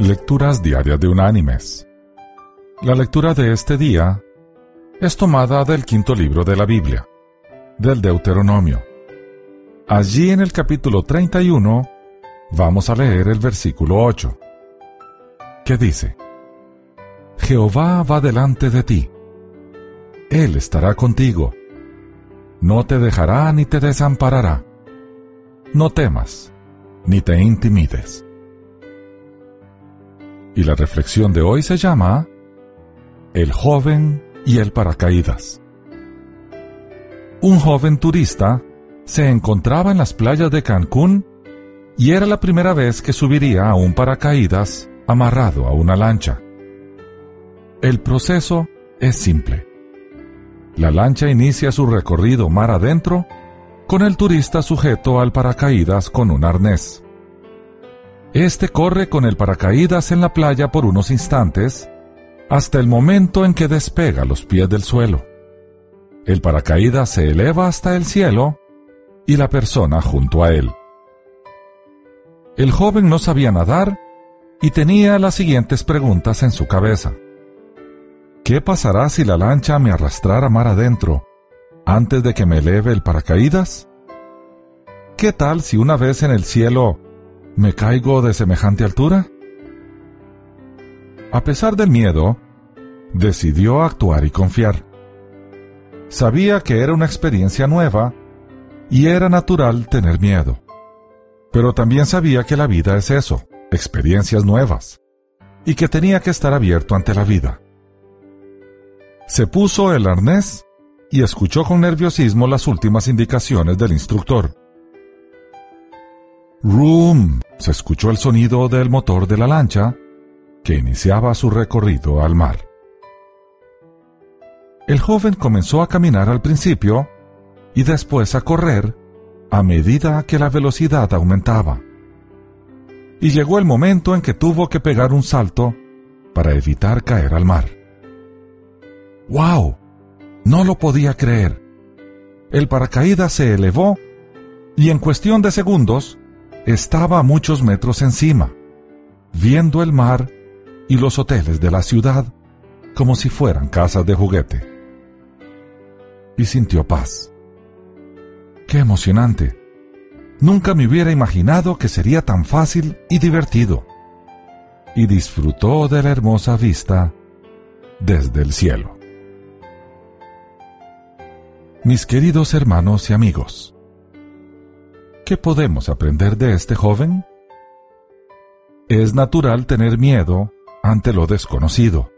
Lecturas Diarias de Unánimes. La lectura de este día es tomada del quinto libro de la Biblia, del Deuteronomio. Allí en el capítulo 31 vamos a leer el versículo 8, que dice, Jehová va delante de ti, Él estará contigo, no te dejará ni te desamparará, no temas, ni te intimides. Y la reflexión de hoy se llama El joven y el paracaídas. Un joven turista se encontraba en las playas de Cancún y era la primera vez que subiría a un paracaídas amarrado a una lancha. El proceso es simple. La lancha inicia su recorrido mar adentro con el turista sujeto al paracaídas con un arnés. Este corre con el paracaídas en la playa por unos instantes, hasta el momento en que despega los pies del suelo. El paracaídas se eleva hasta el cielo y la persona junto a él. El joven no sabía nadar y tenía las siguientes preguntas en su cabeza. ¿Qué pasará si la lancha me arrastrara mar adentro antes de que me eleve el paracaídas? ¿Qué tal si una vez en el cielo ¿Me caigo de semejante altura? A pesar del miedo, decidió actuar y confiar. Sabía que era una experiencia nueva y era natural tener miedo. Pero también sabía que la vida es eso, experiencias nuevas, y que tenía que estar abierto ante la vida. Se puso el arnés y escuchó con nerviosismo las últimas indicaciones del instructor. Room. Se escuchó el sonido del motor de la lancha que iniciaba su recorrido al mar. El joven comenzó a caminar al principio y después a correr a medida que la velocidad aumentaba. Y llegó el momento en que tuvo que pegar un salto para evitar caer al mar. ¡Wow! No lo podía creer. El paracaídas se elevó y en cuestión de segundos estaba a muchos metros encima, viendo el mar y los hoteles de la ciudad como si fueran casas de juguete. Y sintió paz. ¡Qué emocionante! Nunca me hubiera imaginado que sería tan fácil y divertido. Y disfrutó de la hermosa vista desde el cielo. Mis queridos hermanos y amigos, ¿Qué podemos aprender de este joven? Es natural tener miedo ante lo desconocido.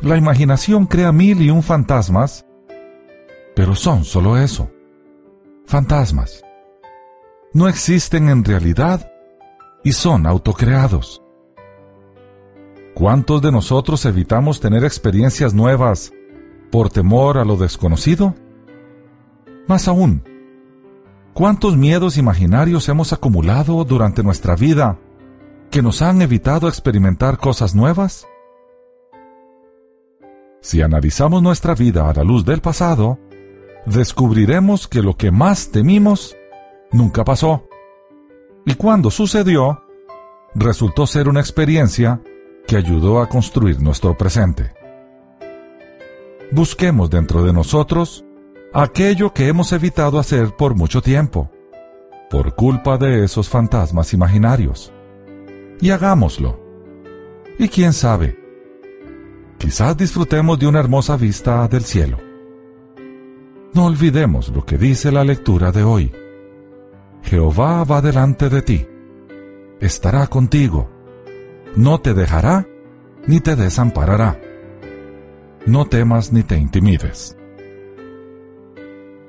La imaginación crea mil y un fantasmas, pero son solo eso, fantasmas. No existen en realidad y son autocreados. ¿Cuántos de nosotros evitamos tener experiencias nuevas por temor a lo desconocido? Más aún, ¿Cuántos miedos imaginarios hemos acumulado durante nuestra vida que nos han evitado experimentar cosas nuevas? Si analizamos nuestra vida a la luz del pasado, descubriremos que lo que más temimos nunca pasó. Y cuando sucedió, resultó ser una experiencia que ayudó a construir nuestro presente. Busquemos dentro de nosotros aquello que hemos evitado hacer por mucho tiempo, por culpa de esos fantasmas imaginarios. Y hagámoslo. Y quién sabe, quizás disfrutemos de una hermosa vista del cielo. No olvidemos lo que dice la lectura de hoy. Jehová va delante de ti, estará contigo, no te dejará ni te desamparará. No temas ni te intimides.